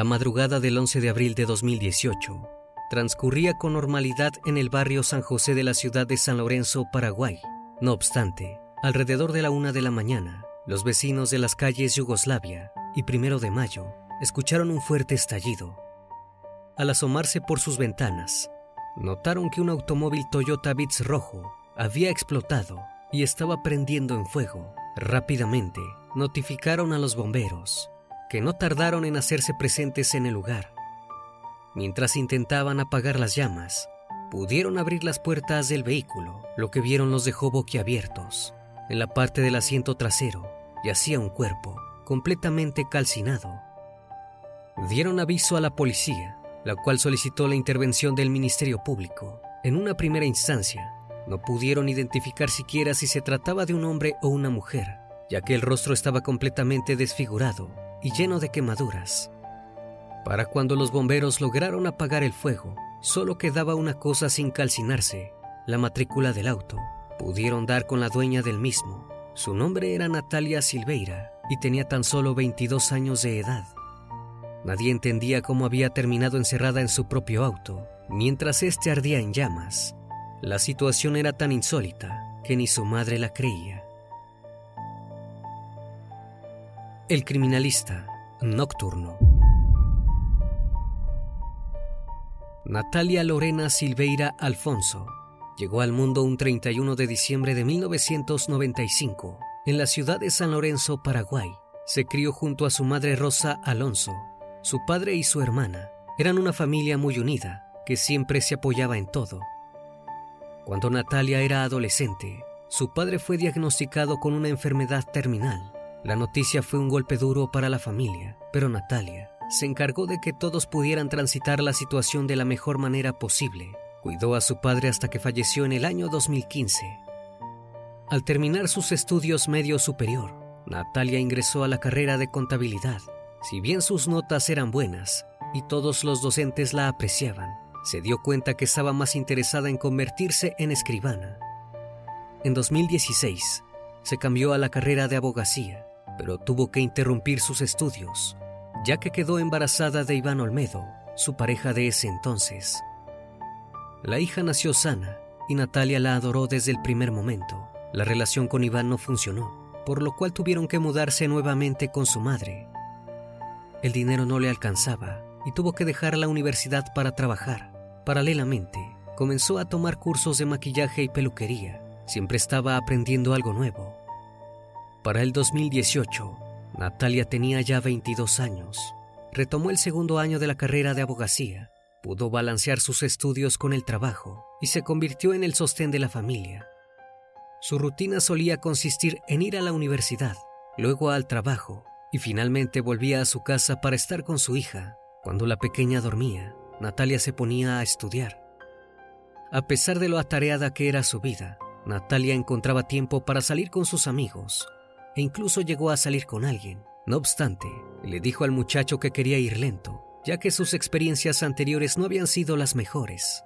La madrugada del 11 de abril de 2018 transcurría con normalidad en el barrio San José de la ciudad de San Lorenzo, Paraguay. No obstante, alrededor de la una de la mañana, los vecinos de las calles Yugoslavia y Primero de Mayo escucharon un fuerte estallido. Al asomarse por sus ventanas, notaron que un automóvil Toyota Vitz rojo había explotado y estaba prendiendo en fuego. Rápidamente notificaron a los bomberos, que no tardaron en hacerse presentes en el lugar. Mientras intentaban apagar las llamas, pudieron abrir las puertas del vehículo. Lo que vieron los dejó boquiabiertos. En la parte del asiento trasero yacía un cuerpo, completamente calcinado. Dieron aviso a la policía, la cual solicitó la intervención del Ministerio Público. En una primera instancia, no pudieron identificar siquiera si se trataba de un hombre o una mujer, ya que el rostro estaba completamente desfigurado y lleno de quemaduras. Para cuando los bomberos lograron apagar el fuego, solo quedaba una cosa sin calcinarse, la matrícula del auto. Pudieron dar con la dueña del mismo. Su nombre era Natalia Silveira y tenía tan solo 22 años de edad. Nadie entendía cómo había terminado encerrada en su propio auto, mientras éste ardía en llamas. La situación era tan insólita que ni su madre la creía. El criminalista nocturno. Natalia Lorena Silveira Alfonso llegó al mundo un 31 de diciembre de 1995 en la ciudad de San Lorenzo, Paraguay. Se crió junto a su madre Rosa Alonso. Su padre y su hermana eran una familia muy unida que siempre se apoyaba en todo. Cuando Natalia era adolescente, su padre fue diagnosticado con una enfermedad terminal. La noticia fue un golpe duro para la familia, pero Natalia se encargó de que todos pudieran transitar la situación de la mejor manera posible. Cuidó a su padre hasta que falleció en el año 2015. Al terminar sus estudios medio superior, Natalia ingresó a la carrera de contabilidad. Si bien sus notas eran buenas y todos los docentes la apreciaban, se dio cuenta que estaba más interesada en convertirse en escribana. En 2016, se cambió a la carrera de abogacía, pero tuvo que interrumpir sus estudios, ya que quedó embarazada de Iván Olmedo, su pareja de ese entonces. La hija nació sana y Natalia la adoró desde el primer momento. La relación con Iván no funcionó, por lo cual tuvieron que mudarse nuevamente con su madre. El dinero no le alcanzaba y tuvo que dejar la universidad para trabajar. Paralelamente, comenzó a tomar cursos de maquillaje y peluquería. Siempre estaba aprendiendo algo nuevo. Para el 2018, Natalia tenía ya 22 años. Retomó el segundo año de la carrera de abogacía. Pudo balancear sus estudios con el trabajo y se convirtió en el sostén de la familia. Su rutina solía consistir en ir a la universidad, luego al trabajo y finalmente volvía a su casa para estar con su hija. Cuando la pequeña dormía, Natalia se ponía a estudiar. A pesar de lo atareada que era su vida, Natalia encontraba tiempo para salir con sus amigos e incluso llegó a salir con alguien. No obstante, le dijo al muchacho que quería ir lento, ya que sus experiencias anteriores no habían sido las mejores.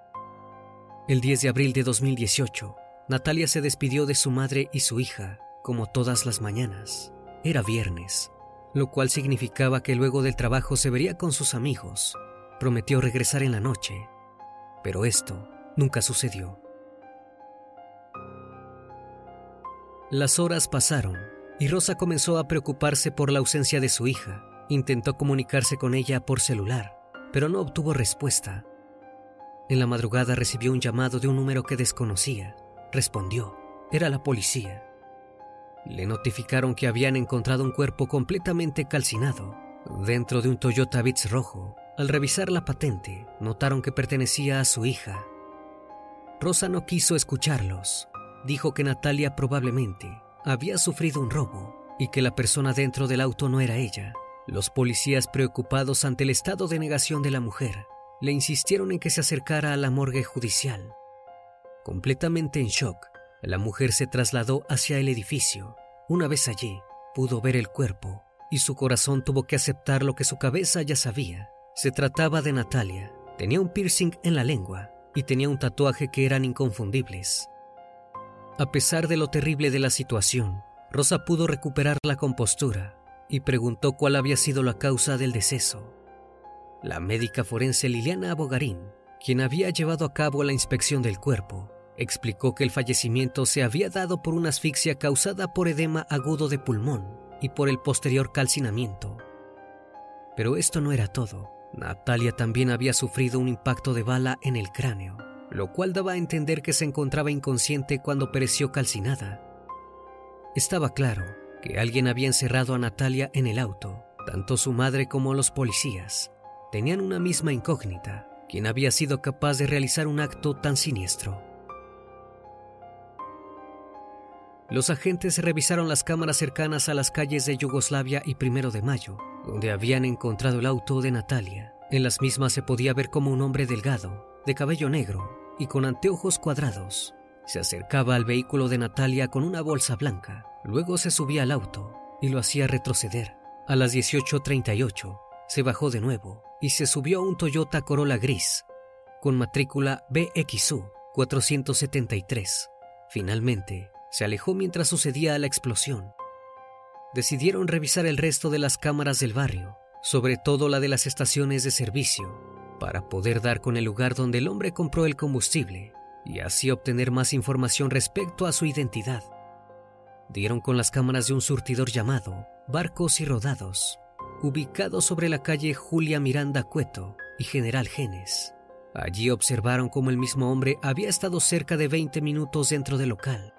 El 10 de abril de 2018, Natalia se despidió de su madre y su hija, como todas las mañanas. Era viernes, lo cual significaba que luego del trabajo se vería con sus amigos. Prometió regresar en la noche, pero esto nunca sucedió. Las horas pasaron y Rosa comenzó a preocuparse por la ausencia de su hija. Intentó comunicarse con ella por celular, pero no obtuvo respuesta. En la madrugada recibió un llamado de un número que desconocía. Respondió. Era la policía. Le notificaron que habían encontrado un cuerpo completamente calcinado dentro de un Toyota Vitz rojo. Al revisar la patente, notaron que pertenecía a su hija. Rosa no quiso escucharlos. Dijo que Natalia probablemente había sufrido un robo y que la persona dentro del auto no era ella. Los policías preocupados ante el estado de negación de la mujer le insistieron en que se acercara a la morgue judicial. Completamente en shock, la mujer se trasladó hacia el edificio. Una vez allí, pudo ver el cuerpo y su corazón tuvo que aceptar lo que su cabeza ya sabía. Se trataba de Natalia. Tenía un piercing en la lengua y tenía un tatuaje que eran inconfundibles. A pesar de lo terrible de la situación, Rosa pudo recuperar la compostura y preguntó cuál había sido la causa del deceso. La médica forense Liliana Abogarín, quien había llevado a cabo la inspección del cuerpo, explicó que el fallecimiento se había dado por una asfixia causada por edema agudo de pulmón y por el posterior calcinamiento. Pero esto no era todo. Natalia también había sufrido un impacto de bala en el cráneo lo cual daba a entender que se encontraba inconsciente cuando pereció calcinada. Estaba claro que alguien había encerrado a Natalia en el auto. Tanto su madre como los policías tenían una misma incógnita, ¿quién había sido capaz de realizar un acto tan siniestro? Los agentes revisaron las cámaras cercanas a las calles de Yugoslavia y Primero de Mayo, donde habían encontrado el auto de Natalia. En las mismas se podía ver como un hombre delgado, de cabello negro, y con anteojos cuadrados. Se acercaba al vehículo de Natalia con una bolsa blanca. Luego se subía al auto y lo hacía retroceder. A las 18.38 se bajó de nuevo y se subió a un Toyota Corolla gris con matrícula BXU 473. Finalmente, se alejó mientras sucedía la explosión. Decidieron revisar el resto de las cámaras del barrio, sobre todo la de las estaciones de servicio, para poder dar con el lugar donde el hombre compró el combustible y así obtener más información respecto a su identidad. Dieron con las cámaras de un surtidor llamado Barcos y Rodados, ubicado sobre la calle Julia Miranda Cueto y General Genes. Allí observaron cómo el mismo hombre había estado cerca de 20 minutos dentro del local.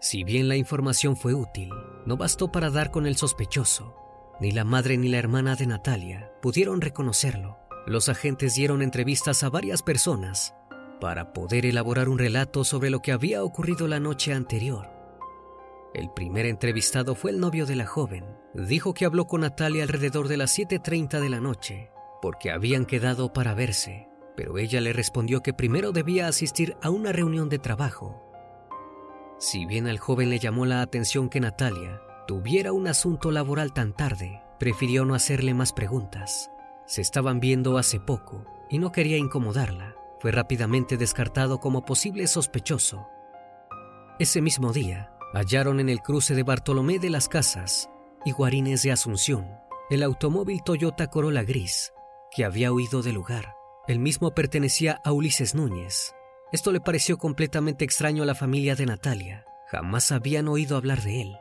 Si bien la información fue útil, no bastó para dar con el sospechoso. Ni la madre ni la hermana de Natalia pudieron reconocerlo los agentes dieron entrevistas a varias personas para poder elaborar un relato sobre lo que había ocurrido la noche anterior. El primer entrevistado fue el novio de la joven. Dijo que habló con Natalia alrededor de las 7.30 de la noche, porque habían quedado para verse, pero ella le respondió que primero debía asistir a una reunión de trabajo. Si bien al joven le llamó la atención que Natalia tuviera un asunto laboral tan tarde, prefirió no hacerle más preguntas. Se estaban viendo hace poco y no quería incomodarla. Fue rápidamente descartado como posible sospechoso. Ese mismo día, hallaron en el cruce de Bartolomé de las Casas y Guarines de Asunción el automóvil Toyota Corolla gris que había huido del lugar. El mismo pertenecía a Ulises Núñez. Esto le pareció completamente extraño a la familia de Natalia. Jamás habían oído hablar de él.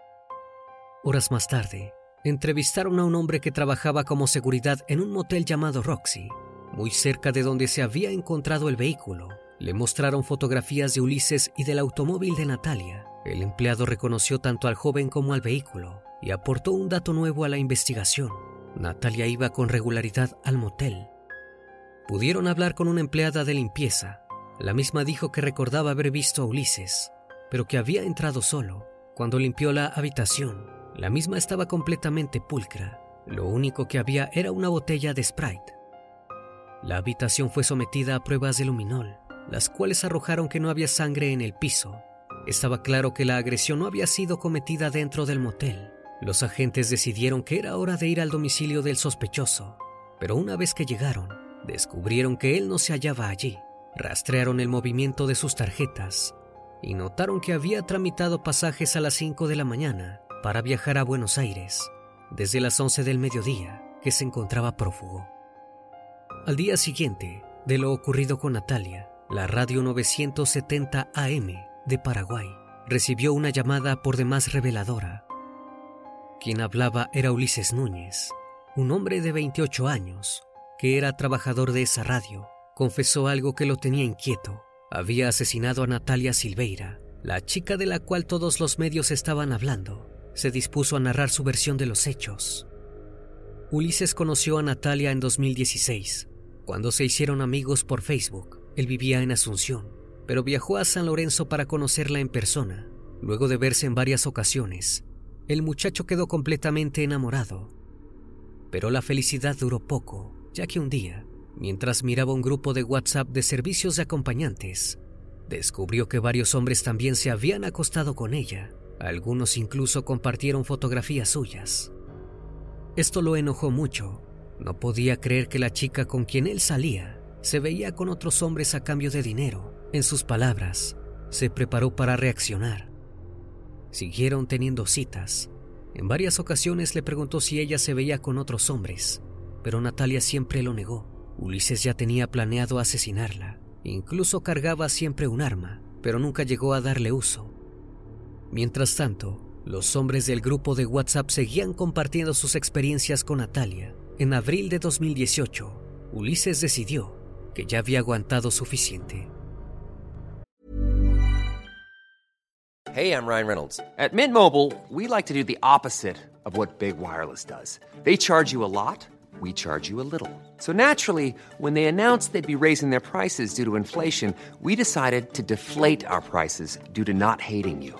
Horas más tarde, entrevistaron a un hombre que trabajaba como seguridad en un motel llamado Roxy, muy cerca de donde se había encontrado el vehículo. Le mostraron fotografías de Ulises y del automóvil de Natalia. El empleado reconoció tanto al joven como al vehículo y aportó un dato nuevo a la investigación. Natalia iba con regularidad al motel. Pudieron hablar con una empleada de limpieza. La misma dijo que recordaba haber visto a Ulises, pero que había entrado solo. Cuando limpió la habitación, la misma estaba completamente pulcra. Lo único que había era una botella de Sprite. La habitación fue sometida a pruebas de luminol, las cuales arrojaron que no había sangre en el piso. Estaba claro que la agresión no había sido cometida dentro del motel. Los agentes decidieron que era hora de ir al domicilio del sospechoso, pero una vez que llegaron, descubrieron que él no se hallaba allí. Rastrearon el movimiento de sus tarjetas y notaron que había tramitado pasajes a las 5 de la mañana para viajar a Buenos Aires desde las 11 del mediodía que se encontraba prófugo. Al día siguiente de lo ocurrido con Natalia, la radio 970 AM de Paraguay recibió una llamada por demás reveladora. Quien hablaba era Ulises Núñez, un hombre de 28 años, que era trabajador de esa radio. Confesó algo que lo tenía inquieto. Había asesinado a Natalia Silveira, la chica de la cual todos los medios estaban hablando. Se dispuso a narrar su versión de los hechos. Ulises conoció a Natalia en 2016, cuando se hicieron amigos por Facebook. Él vivía en Asunción, pero viajó a San Lorenzo para conocerla en persona. Luego de verse en varias ocasiones, el muchacho quedó completamente enamorado. Pero la felicidad duró poco, ya que un día, mientras miraba un grupo de WhatsApp de servicios de acompañantes, descubrió que varios hombres también se habían acostado con ella. Algunos incluso compartieron fotografías suyas. Esto lo enojó mucho. No podía creer que la chica con quien él salía se veía con otros hombres a cambio de dinero. En sus palabras, se preparó para reaccionar. Siguieron teniendo citas. En varias ocasiones le preguntó si ella se veía con otros hombres, pero Natalia siempre lo negó. Ulises ya tenía planeado asesinarla. Incluso cargaba siempre un arma, pero nunca llegó a darle uso. Mientras tanto, los hombres del grupo de WhatsApp seguían compartiendo sus experiencias con Natalia. En abril de 2018, Ulises decidió que ya había aguantado suficiente. Hey, I'm Ryan Reynolds. At Mint Mobile, we like to do the opposite of what Big Wireless does. They charge you a lot, we charge you a little. So naturally, when they announced they'd be raising their prices due to inflation, we decided to deflate our prices due to not hating you.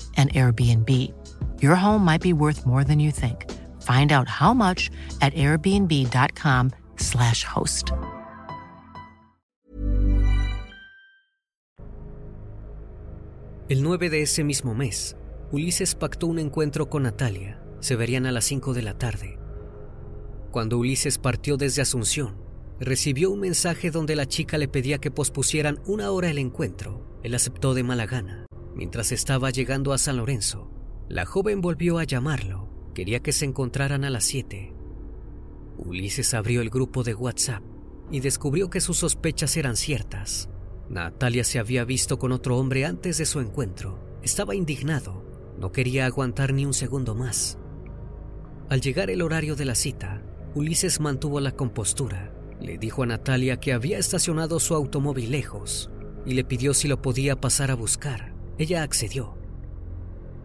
an Airbnb. Your home might be worth more than you think. Find out how much at airbnb.com/slash host. El 9 de ese mismo mes, Ulises pactó un encuentro con Natalia. Se verían a las 5 de la tarde. Cuando Ulises partió desde Asunción, recibió un mensaje donde la chica le pedía que pospusieran una hora el encuentro. Él aceptó de mala gana. Mientras estaba llegando a San Lorenzo, la joven volvió a llamarlo. Quería que se encontraran a las 7. Ulises abrió el grupo de WhatsApp y descubrió que sus sospechas eran ciertas. Natalia se había visto con otro hombre antes de su encuentro. Estaba indignado. No quería aguantar ni un segundo más. Al llegar el horario de la cita, Ulises mantuvo la compostura. Le dijo a Natalia que había estacionado su automóvil lejos y le pidió si lo podía pasar a buscar. Ella accedió.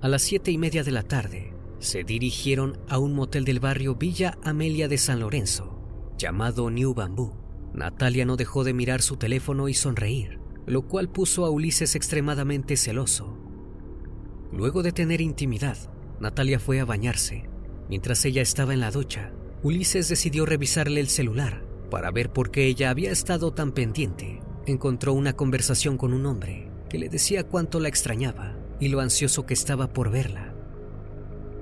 A las siete y media de la tarde, se dirigieron a un motel del barrio Villa Amelia de San Lorenzo. llamado New Bamboo. Natalia no dejó de mirar su teléfono y sonreír, lo cual puso a Ulises extremadamente celoso. Luego de tener intimidad, Natalia fue a bañarse. Mientras ella estaba en la ducha, Ulises decidió revisarle el celular para ver por qué ella había estado tan pendiente. Encontró una conversación con un hombre que le decía cuánto la extrañaba y lo ansioso que estaba por verla.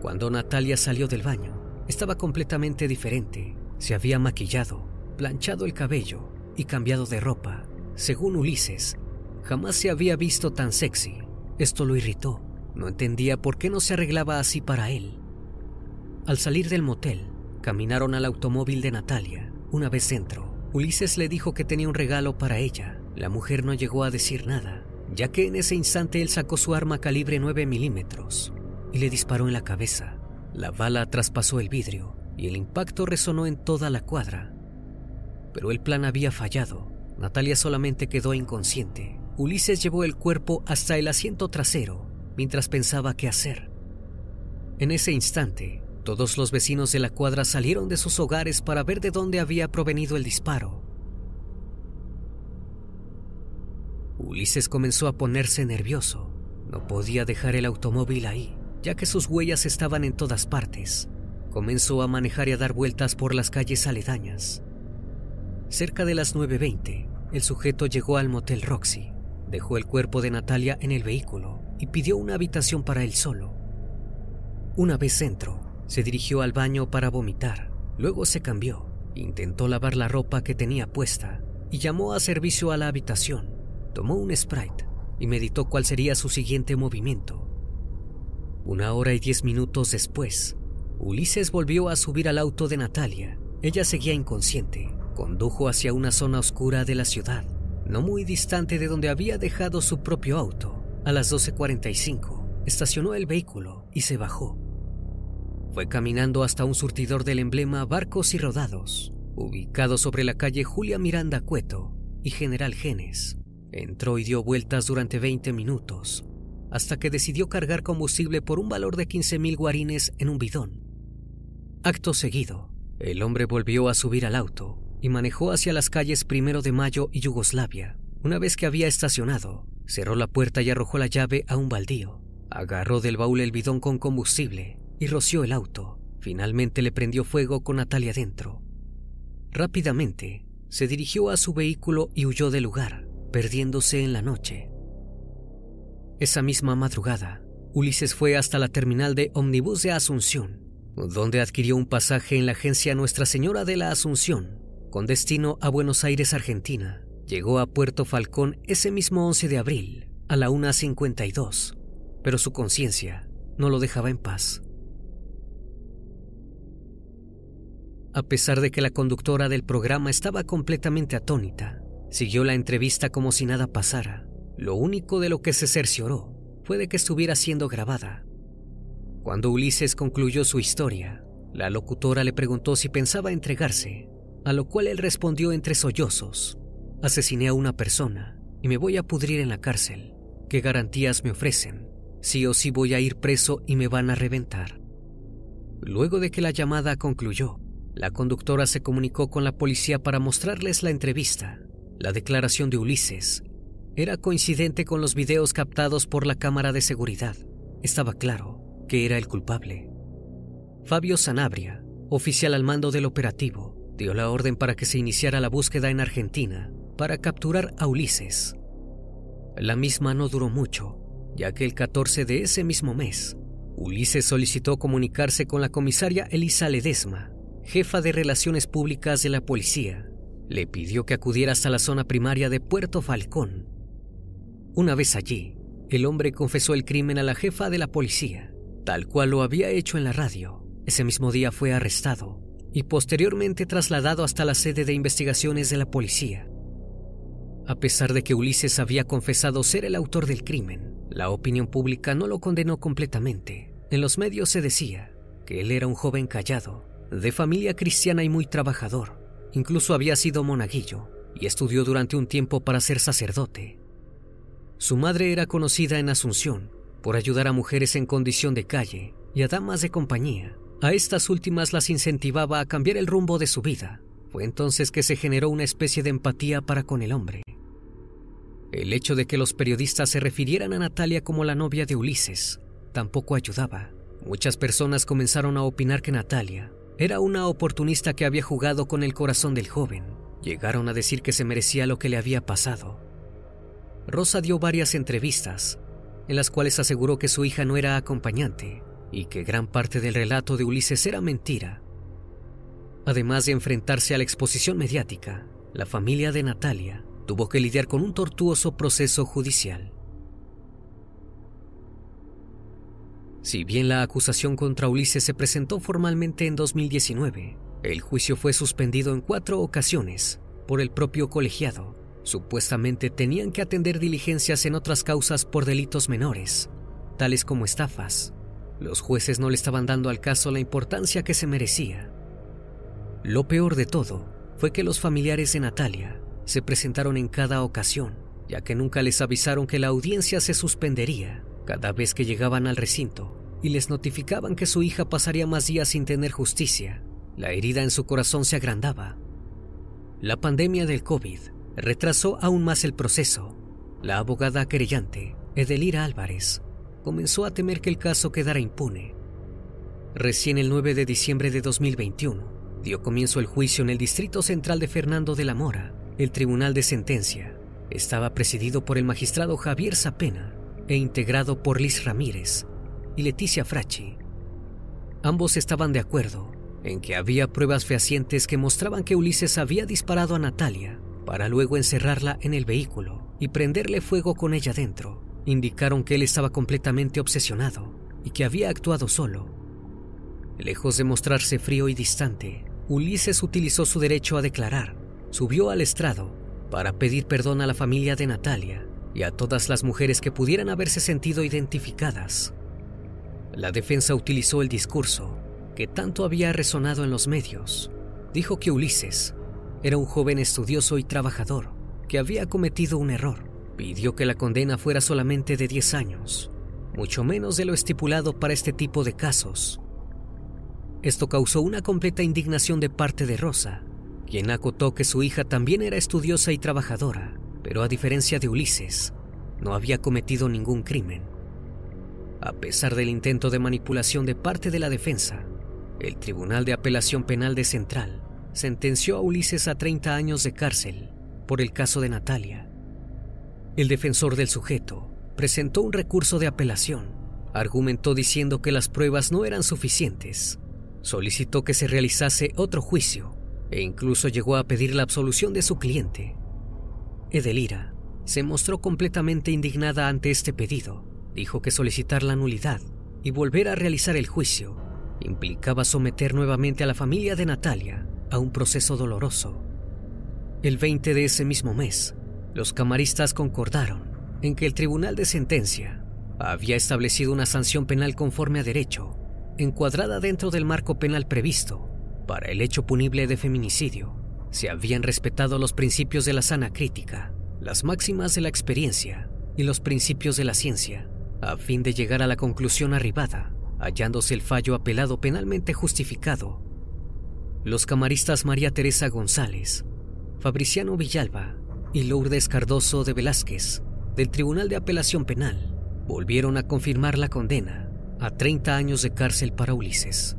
Cuando Natalia salió del baño, estaba completamente diferente. Se había maquillado, planchado el cabello y cambiado de ropa. Según Ulises, jamás se había visto tan sexy. Esto lo irritó. No entendía por qué no se arreglaba así para él. Al salir del motel, caminaron al automóvil de Natalia. Una vez dentro, Ulises le dijo que tenía un regalo para ella. La mujer no llegó a decir nada, ya que en ese instante él sacó su arma calibre 9 milímetros y le disparó en la cabeza. La bala traspasó el vidrio y el impacto resonó en toda la cuadra. Pero el plan había fallado. Natalia solamente quedó inconsciente. Ulises llevó el cuerpo hasta el asiento trasero mientras pensaba qué hacer. En ese instante, todos los vecinos de la cuadra salieron de sus hogares para ver de dónde había provenido el disparo. Ulises comenzó a ponerse nervioso. No podía dejar el automóvil ahí, ya que sus huellas estaban en todas partes. Comenzó a manejar y a dar vueltas por las calles aledañas. Cerca de las 9.20, el sujeto llegó al motel Roxy, dejó el cuerpo de Natalia en el vehículo y pidió una habitación para él solo. Una vez dentro, se dirigió al baño para vomitar. Luego se cambió, intentó lavar la ropa que tenía puesta y llamó a servicio a la habitación. Tomó un Sprite y meditó cuál sería su siguiente movimiento. Una hora y diez minutos después, Ulises volvió a subir al auto de Natalia. Ella seguía inconsciente. Condujo hacia una zona oscura de la ciudad, no muy distante de donde había dejado su propio auto. A las 12.45, estacionó el vehículo y se bajó. Fue caminando hasta un surtidor del emblema Barcos y Rodados, ubicado sobre la calle Julia Miranda Cueto y General Genes. Entró y dio vueltas durante 20 minutos, hasta que decidió cargar combustible por un valor de 15.000 guarines en un bidón. Acto seguido, el hombre volvió a subir al auto y manejó hacia las calles Primero de Mayo y Yugoslavia. Una vez que había estacionado, cerró la puerta y arrojó la llave a un baldío. Agarró del baúl el bidón con combustible y roció el auto. Finalmente le prendió fuego con Natalia dentro. Rápidamente, se dirigió a su vehículo y huyó del lugar, perdiéndose en la noche. Esa misma madrugada, Ulises fue hasta la terminal de ómnibus de Asunción, donde adquirió un pasaje en la agencia Nuestra Señora de la Asunción, con destino a Buenos Aires, Argentina. Llegó a Puerto Falcón ese mismo 11 de abril, a la 1.52, pero su conciencia no lo dejaba en paz. A pesar de que la conductora del programa estaba completamente atónita, siguió la entrevista como si nada pasara. Lo único de lo que se cercioró fue de que estuviera siendo grabada. Cuando Ulises concluyó su historia, la locutora le preguntó si pensaba entregarse, a lo cual él respondió entre sollozos, asesiné a una persona y me voy a pudrir en la cárcel. ¿Qué garantías me ofrecen? Sí o sí voy a ir preso y me van a reventar. Luego de que la llamada concluyó, la conductora se comunicó con la policía para mostrarles la entrevista. La declaración de Ulises era coincidente con los videos captados por la cámara de seguridad. Estaba claro que era el culpable. Fabio Sanabria, oficial al mando del operativo, dio la orden para que se iniciara la búsqueda en Argentina para capturar a Ulises. La misma no duró mucho, ya que el 14 de ese mismo mes, Ulises solicitó comunicarse con la comisaria Elisa Ledesma, jefa de Relaciones Públicas de la policía. Le pidió que acudiera hasta la zona primaria de Puerto Falcón. Una vez allí, el hombre confesó el crimen a la jefa de la policía, tal cual lo había hecho en la radio. Ese mismo día fue arrestado y posteriormente trasladado hasta la sede de investigaciones de la policía. A pesar de que Ulises había confesado ser el autor del crimen, la opinión pública no lo condenó completamente. En los medios se decía que él era un joven callado, de familia cristiana y muy trabajador. Incluso había sido monaguillo y estudió durante un tiempo para ser sacerdote. Su madre era conocida en Asunción por ayudar a mujeres en condición de calle y a damas de compañía. A estas últimas las incentivaba a cambiar el rumbo de su vida. Fue entonces que se generó una especie de empatía para con el hombre. El hecho de que los periodistas se refirieran a Natalia como la novia de Ulises tampoco ayudaba. Muchas personas comenzaron a opinar que Natalia era una oportunista que había jugado con el corazón del joven. Llegaron a decir que se merecía lo que le había pasado. Rosa dio varias entrevistas en las cuales aseguró que su hija no era acompañante y que gran parte del relato de Ulises era mentira. Además de enfrentarse a la exposición mediática, la familia de Natalia tuvo que lidiar con un tortuoso proceso judicial. Si bien la acusación contra Ulises se presentó formalmente en 2019, el juicio fue suspendido en cuatro ocasiones por el propio colegiado. Supuestamente tenían que atender diligencias en otras causas por delitos menores, tales como estafas. Los jueces no le estaban dando al caso la importancia que se merecía. Lo peor de todo fue que los familiares de Natalia se presentaron en cada ocasión, ya que nunca les avisaron que la audiencia se suspendería cada vez que llegaban al recinto y les notificaban que su hija pasaría más días sin tener justicia. La herida en su corazón se agrandaba. La pandemia del COVID retrasó aún más el proceso. La abogada querellante, Edelira Álvarez, comenzó a temer que el caso quedara impune. Recién el 9 de diciembre de 2021 dio comienzo el juicio en el Distrito Central de Fernando de la Mora. El Tribunal de Sentencia estaba presidido por el magistrado Javier Zapena e integrado por Liz Ramírez y Leticia Fracci. Ambos estaban de acuerdo en que había pruebas fehacientes que mostraban que Ulises había disparado a Natalia para luego encerrarla en el vehículo y prenderle fuego con ella dentro. Indicaron que él estaba completamente obsesionado y que había actuado solo. Lejos de mostrarse frío y distante, Ulises utilizó su derecho a declarar, subió al estrado para pedir perdón a la familia de Natalia y a todas las mujeres que pudieran haberse sentido identificadas. La defensa utilizó el discurso que tanto había resonado en los medios. Dijo que Ulises era un joven estudioso y trabajador que había cometido un error. Pidió que la condena fuera solamente de 10 años, mucho menos de lo estipulado para este tipo de casos. Esto causó una completa indignación de parte de Rosa, quien acotó que su hija también era estudiosa y trabajadora, pero a diferencia de Ulises, no había cometido ningún crimen. A pesar del intento de manipulación de parte de la defensa, el Tribunal de Apelación Penal de Central sentenció a Ulises a 30 años de cárcel por el caso de Natalia. El defensor del sujeto presentó un recurso de apelación. Argumentó diciendo que las pruebas no eran suficientes. Solicitó que se realizase otro juicio e incluso llegó a pedir la absolución de su cliente. Edelira se mostró completamente indignada ante este pedido. Dijo que solicitar la nulidad y volver a realizar el juicio implicaba someter nuevamente a la familia de Natalia a un proceso doloroso. El 20 de ese mismo mes, los camaristas concordaron en que el tribunal de sentencia había establecido una sanción penal conforme a derecho, encuadrada dentro del marco penal previsto para el hecho punible de feminicidio. Se habían respetado los principios de la sana crítica, las máximas de la experiencia y los principios de la ciencia, a fin de llegar a la conclusión arribada, hallándose el fallo apelado penalmente justificado los camaristas María Teresa González, Fabriciano Villalba y Lourdes Cardoso de Velázquez del Tribunal de Apelación Penal volvieron a confirmar la condena a 30 años de cárcel para Ulises.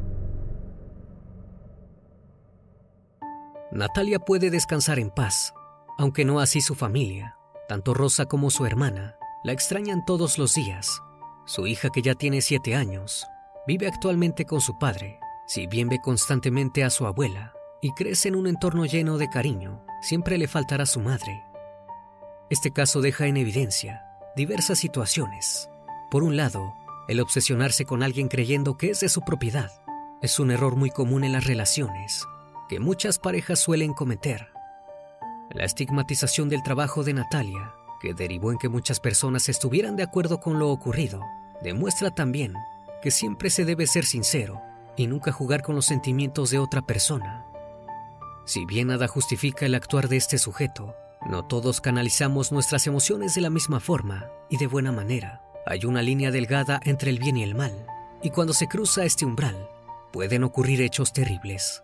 Natalia puede descansar en paz, aunque no así su familia. Tanto Rosa como su hermana la extrañan todos los días. Su hija, que ya tiene siete años, vive actualmente con su padre, si bien ve constantemente a su abuela y crece en un entorno lleno de cariño, siempre le faltará su madre. Este caso deja en evidencia diversas situaciones. Por un lado, el obsesionarse con alguien creyendo que es de su propiedad es un error muy común en las relaciones que muchas parejas suelen cometer. La estigmatización del trabajo de Natalia, que derivó en que muchas personas estuvieran de acuerdo con lo ocurrido, demuestra también que siempre se debe ser sincero y nunca jugar con los sentimientos de otra persona. Si bien nada justifica el actuar de este sujeto, no todos canalizamos nuestras emociones de la misma forma y de buena manera. Hay una línea delgada entre el bien y el mal, y cuando se cruza este umbral, pueden ocurrir hechos terribles.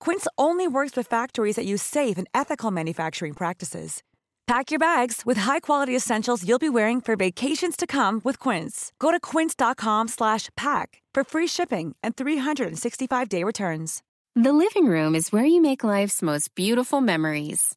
Quince only works with factories that use safe and ethical manufacturing practices. Pack your bags with high-quality essentials you'll be wearing for vacations to come with Quince. Go to quince.com/pack for free shipping and 365-day returns. The living room is where you make life's most beautiful memories.